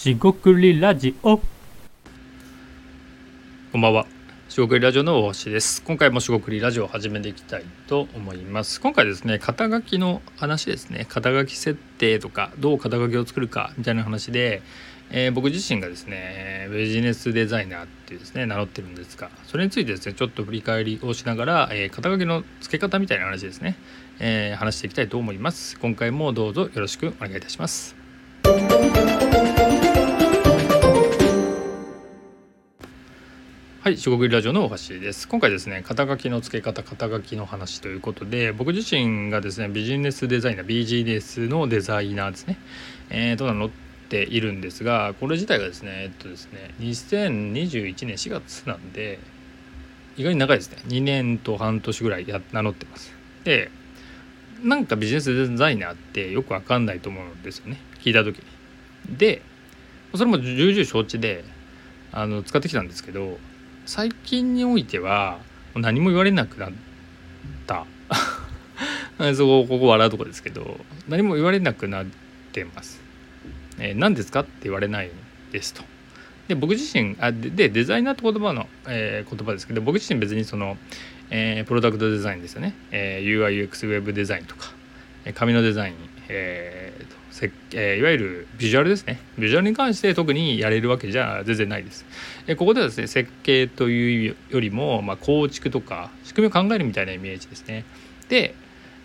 しごくりラジオこんばんは。しごくりラジオの大橋です。今回もしごくりラジオを始めていきたいと思います。今回ですね、肩書きの話ですね。肩書き設定とか、どう肩書きを作るかみたいな話で、えー僕自身がですね、ビジネスデザイナーっていうですね、名乗ってるんですが、それについてですね、ちょっと振り返りをしながら、えー肩書きの付け方みたいな話ですね、えー話していきたいと思います。今回もどうぞよろしくお願いいたします。はい、四国ラジオの大橋です。今回ですね、肩書きの付け方、肩書きの話ということで、僕自身がですね、ビジネスデザイナー、BGS のデザイナーですね、えー、と名乗っているんですが、これ自体がですね、えっとですね、2021年4月なんで、意外に長いですね。2年と半年ぐらいや名乗ってます。で、なんかビジネスデザイナーってよくわかんないと思うんですよね、聞いた時に。で、それも重々承知で、あの使ってきたんですけど最近においては何も言われなくなった そこここ笑うとこですけど何も言われなくなってます。えー何ですかって言われないですと。で僕自身あでデザイナーって言葉の、えー言葉ですけど僕自身別にその、えープロダクトデザインですよね、えー UIUX ウェブデザインとか、紙のデザイン、えーえいわゆるビジュアルですね。ビジュアルに関して特にやれるわけじゃ全然ないです。えここではですね設計というよりも、まあ、構築とか仕組みを考えるみたいなイメージですね。で、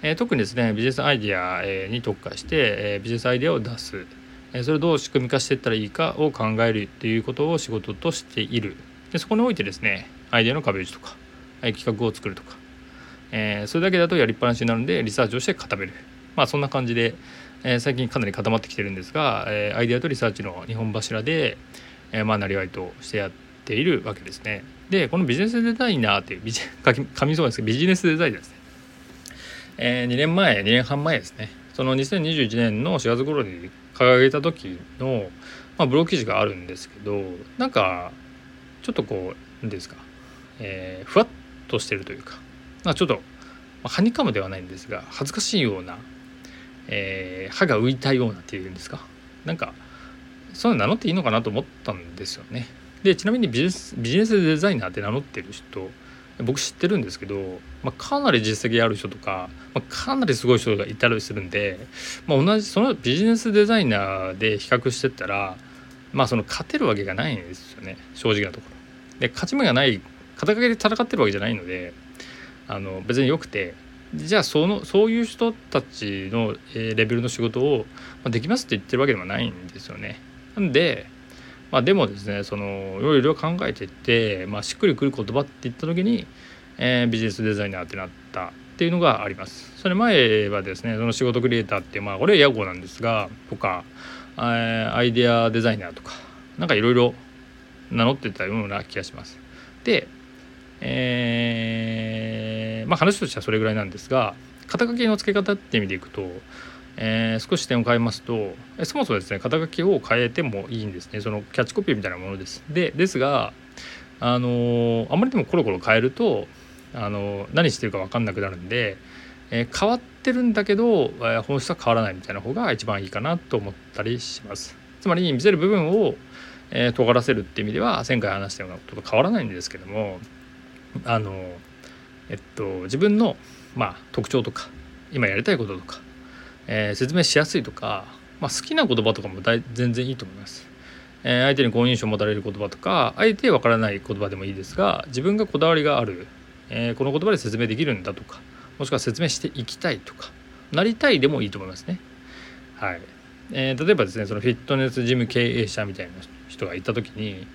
え特にですねビジネスアイディアえに特化して、えビジネスアイディアを出す、えそれをどう仕組み化していったらいいかを考えるっていうことを仕事としている。でそこにおいてですねアイデアの壁打ちとか、え企画を作るとか、えそれだけだとやりっぱなしになるんでリサーチをして固める。まあそんな感じで、えー最近かなり固まってきてるんですが、えーアイデアとリサーチの2本柱で、えーまあなりわいとしてやっているわけですね。でこのビジネスデザイナーっていうビジ かみそうですけどビジネスデザイナーですね。えー2年前2年半前ですねその2021年の4月頃に掲げた時の、まあ、ブログ記事があるんですけどなんかちょっとこう何ですか、えーふわっとしてるというかなんかちょっと、まあ、はにかむではないんですが恥ずかしいような、えー歯が浮いたようなっていうんですか？なんかそういうの名乗っていいのかなと思ったんですよね。でちなみにビジネスビジネスデザイナーって名乗ってる人僕知ってるんですけど、まあ、かなり実績ある人とか、まあ、かなりすごい人がいたりするんで、まあ、同じそのビジネスデザイナーで比較してったらまあその勝てるわけがないんですよね正直なところ。で勝ち目がない肩書きで戦ってるわけじゃないのであの別によくてじゃあそのそういう人たちの、レベルの仕事を、まあ、できますって言ってるわけでもないんですよね。なんでまあ、でもですねそのいろいろ考えてって、まあ、しっくりくる言葉って言った時に、えービジネスデザイナーってなったっていうのがあります。それ前はですねその仕事クリエイターってまあこれは屋号なんですがとか、アイデアデザイナーとかなんかいろいろ名乗ってたような気がします。で、えーまあ話としてはそれぐらいなんですが肩書きの付け方って意味でいくとえー少し視点を変えますとそもそもですね肩書きを変えてもいいんですね。そのキャッチコピーみたいなものです。でですがあのあまりにもコロコロ変えるとあの何してるか分かんなくなるんで、えー変わってるんだけど、えー本質は変わらないみたいな方が一番いいかなと思ったりします。つまり見せる部分を、えー尖らせるって意味では前回話したようなことと変わらないんですけどもあのえっと自分のまあ特徴とか今やりたいこととかえー説明しやすいとか、まあ、好きな言葉とかも大全然いいと思います。えー相手に好印象を持たれる言葉とか相手わからない言葉でもいいですが自分がこだわりがある、えーこの言葉で説明できるんだとかもしくは説明していきたいとかなりたいでもいいと思いますね。はいえー例えばですねそのフィットネスジム経営者みたいな人がいた時に、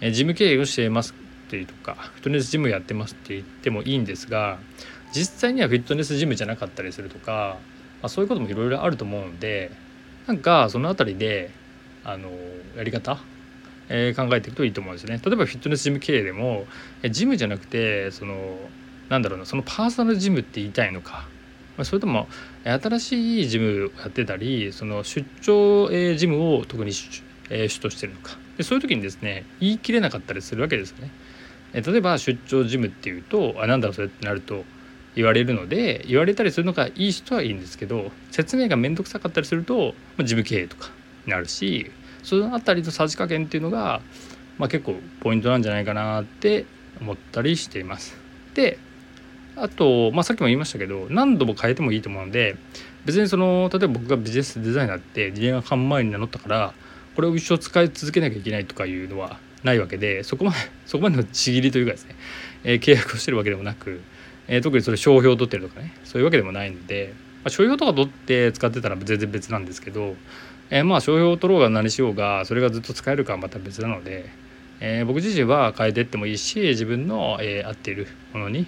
えージム経営をしていますっていうとかフィットネスジムやってますって言ってもいいんですが実際にはフィットネスジムじゃなかったりするとかまあ、そういうこともいろいろあると思うのでなんかその辺りであのやり方、えー考えていくといいと思うんですね。例えばフィットネスジム経営でもジムじゃなくてそのなんだろうなそのパーソナルジムって言いたいのか、それとも新しいジムをやってたりその出張、えジムを特に主,、え主としてるのかでそういう時にですね言い切れなかったりするわけですよね。え例えば出張ジムっていうとあなんだそれってなると言われるので言われたりするのがいい人はいいんですけど説明が面倒くさかったりすると、まあ、事務経営とかになるしその辺りのさじ加減っていうのが、まあ、結構ポイントなんじゃないかなって思ったりしています。であと、まあ、さっきも言いましたけど何度も変えてもいいと思うので別にその例えば僕がビジネスデザイナーって2年半前に名乗ったからこれを一生使い続けなきゃいけないとかいうのはないわけでそこまで そこまでのちぎりというかですね、えー、契約をしてるわけでもなく、えー、特にそれ商標を取ってるとかねそういうわけでもないので、まあ、商標とか取って使ってたら全然別なんですけど、えー、まあ商標を取ろうが何しようがそれがずっと使えるかはまた別なので、え僕自身は変えていってもいいし自分の、え合っているものに、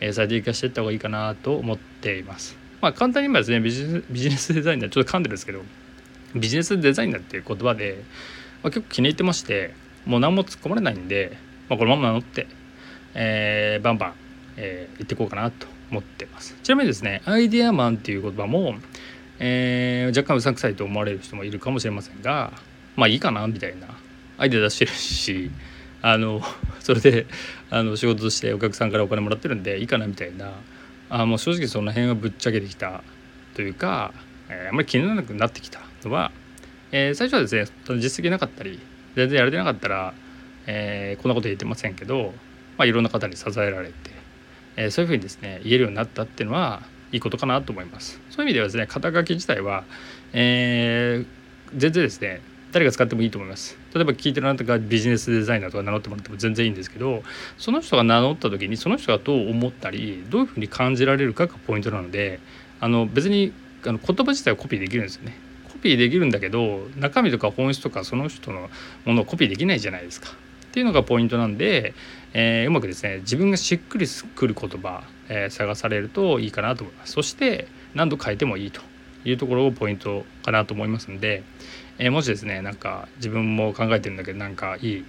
え最適化していった方がいいかなと思っています。まあ簡単に言えばですねビジネスデザイナーちょっと噛んでるんですけどビジネスデザイナーっていう言葉で、まあ、結構気に入ってましてもう何も突っ込まれないんで、まあ、このまま乗って、えー、バンバン、えー、行っていこうかなと思ってます。ちなみにですねアイデアマンっていう言葉も、えー、若干うさんくさいと思われる人もいるかもしれませんがまあいいかなみたいなアイデア出してるし あのそれであの仕事としてお客さんからお金もらってるんでいいかなみたいなあもう正直その辺はぶっちゃけてきたというか、えー、あんまり気にならなくなってきたのは、えー、最初はですね実績なかったり全然やれてなかったら、えー、こんなこと言ってませんけど、まあ、いろんな方に支えられて、えー、そういうふうにですね言えるようになったっていうのはいいことかなと思います。そういう意味ではですね肩書き自体は、えー、全然ですね誰が使ってもいいと思います。例えば聞いてるあなたがビジネスデザイナーとか名乗ってもらっても全然いいんですけどその人が名乗った時にその人がどう思ったりどういうふうに感じられるかがポイントなのであの別にあの言葉自体はコピーできるんですよね。ピーできるんだけど中身とか本質とかその人のものをコピーできないじゃないですか。っていうのがポイントなんで、えー、うまくですね自分がしっくりくる言葉、えー、探されるといいかなと思います。そして何度変えてもいいというところをポイントかなと思いますんで、えー、もしですねなんか自分も考えてるんだけどなんかいい、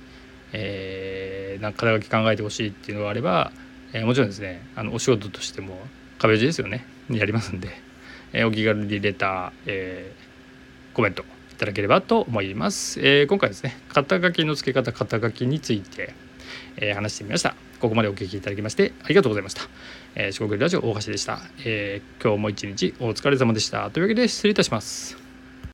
えー、なんか肩書き考えてほしいっていうのがあれば、え、もちろんですねあのお仕事としても壁打ちですよねやりますんで、え、お気軽にレター、えーコメントいただければと思います。えー、今回ですね、肩書きの付け方、肩書きについて、えー、話してみました。ここまでお聞きいただきましてありがとうございました。えー、四国ラジオ大橋でした、えー。今日も一日お疲れ様でした。というわけで失礼いたします。